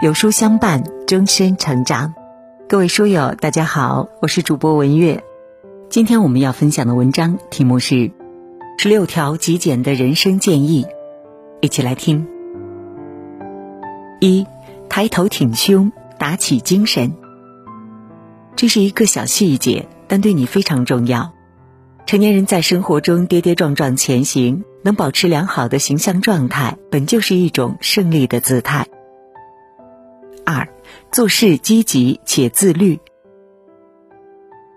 有书相伴，终身成长。各位书友，大家好，我是主播文月。今天我们要分享的文章题目是《十六条极简的人生建议》，一起来听。一，抬头挺胸，打起精神。这是一个小细节，但对你非常重要。成年人在生活中跌跌撞撞前行，能保持良好的形象状态，本就是一种胜利的姿态。做事积极且自律。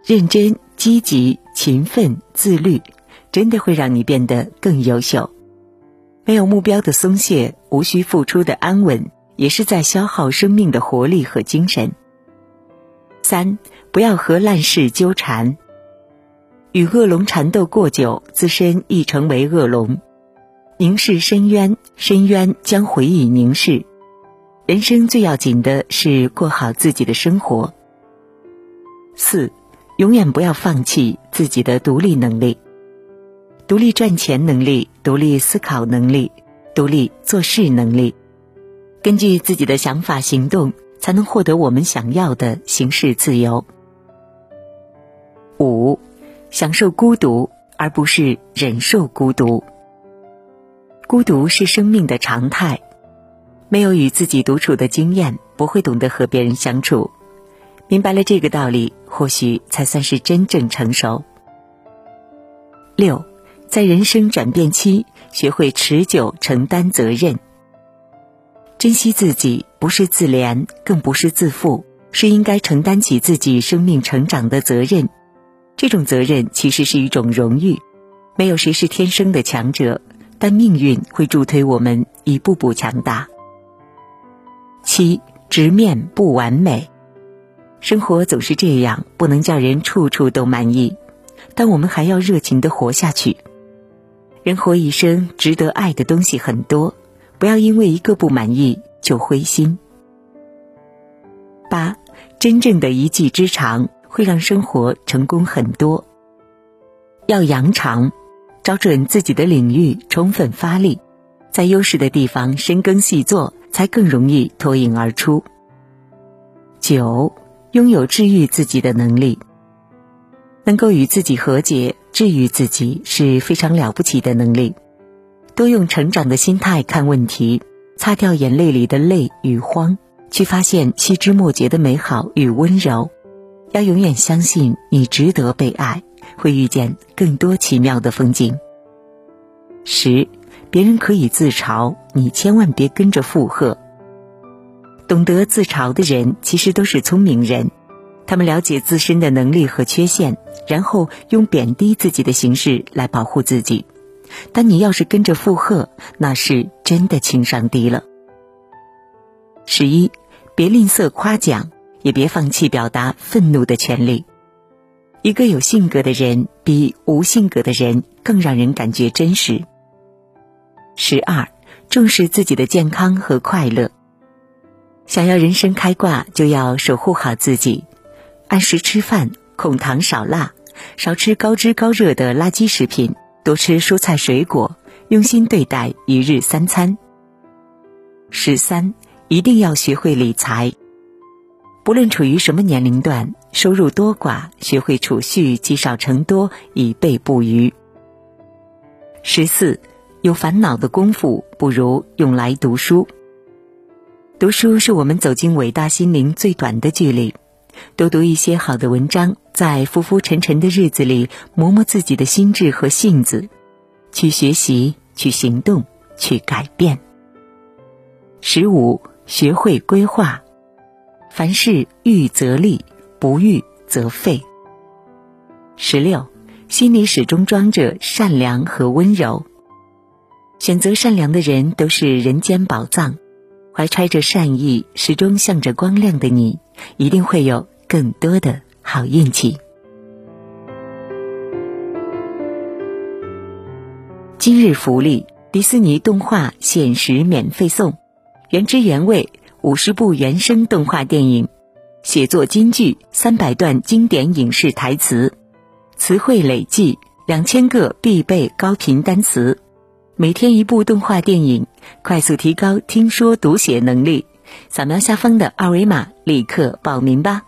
认真、积极、勤奋、自律，真的会让你变得更优秀。没有目标的松懈，无需付出的安稳，也是在消耗生命的活力和精神。三，不要和烂事纠缠。与恶龙缠斗过久，自身亦成为恶龙。凝视深渊，深渊将回以凝视。人生最要紧的是过好自己的生活。四，永远不要放弃自己的独立能力，独立赚钱能力，独立思考能力，独立做事能力，根据自己的想法行动，才能获得我们想要的行事自由。五，享受孤独，而不是忍受孤独。孤独是生命的常态。没有与自己独处的经验，不会懂得和别人相处。明白了这个道理，或许才算是真正成熟。六，在人生转变期，学会持久承担责任。珍惜自己，不是自怜，更不是自负，是应该承担起自己生命成长的责任。这种责任其实是一种荣誉。没有谁是天生的强者，但命运会助推我们一步步强大。七，直面不完美。生活总是这样，不能叫人处处都满意，但我们还要热情的活下去。人活一生，值得爱的东西很多，不要因为一个不满意就灰心。八，真正的一技之长会让生活成功很多。要扬长，找准自己的领域，充分发力，在优势的地方深耕细作。才更容易脱颖而出。九，拥有治愈自己的能力，能够与自己和解、治愈自己是非常了不起的能力。多用成长的心态看问题，擦掉眼泪里的泪与慌，去发现细枝末节的美好与温柔。要永远相信你值得被爱，会遇见更多奇妙的风景。十。别人可以自嘲，你千万别跟着附和。懂得自嘲的人，其实都是聪明人，他们了解自身的能力和缺陷，然后用贬低自己的形式来保护自己。但你要是跟着附和，那是真的情商低了。十一，别吝啬夸奖，也别放弃表达愤怒的权利。一个有性格的人，比无性格的人更让人感觉真实。十二，重视自己的健康和快乐。想要人生开挂，就要守护好自己，按时吃饭，控糖少辣，少吃高脂高热的垃圾食品，多吃蔬菜水果，用心对待一日三餐。十三，一定要学会理财。不论处于什么年龄段，收入多寡，学会储蓄，积少成多，以备不虞。十四。有烦恼的功夫，不如用来读书。读书是我们走进伟大心灵最短的距离。多读一些好的文章，在浮浮沉沉的日子里，磨磨自己的心智和性子，去学习，去行动，去改变。十五，学会规划。凡事预则立，不预则废。十六，心里始终装着善良和温柔。选择善良的人都是人间宝藏，怀揣着善意，始终向着光亮的你，一定会有更多的好运气。今日福利：迪士尼动画限时免费送，原汁原味五十部原声动画电影，写作金句三百段经典影视台词，词汇累计两千个必备高频单词。每天一部动画电影，快速提高听说读写能力，扫描下方的二维码，立刻报名吧。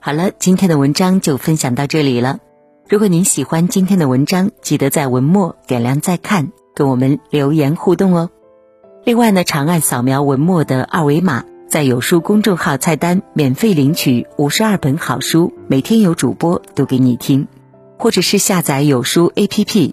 好了，今天的文章就分享到这里了。如果您喜欢今天的文章，记得在文末点亮再看，跟我们留言互动哦。另外呢，长按扫描文末的二维码，在有书公众号菜单免费领取五十二本好书，每天有主播读给你听，或者是下载有书 APP，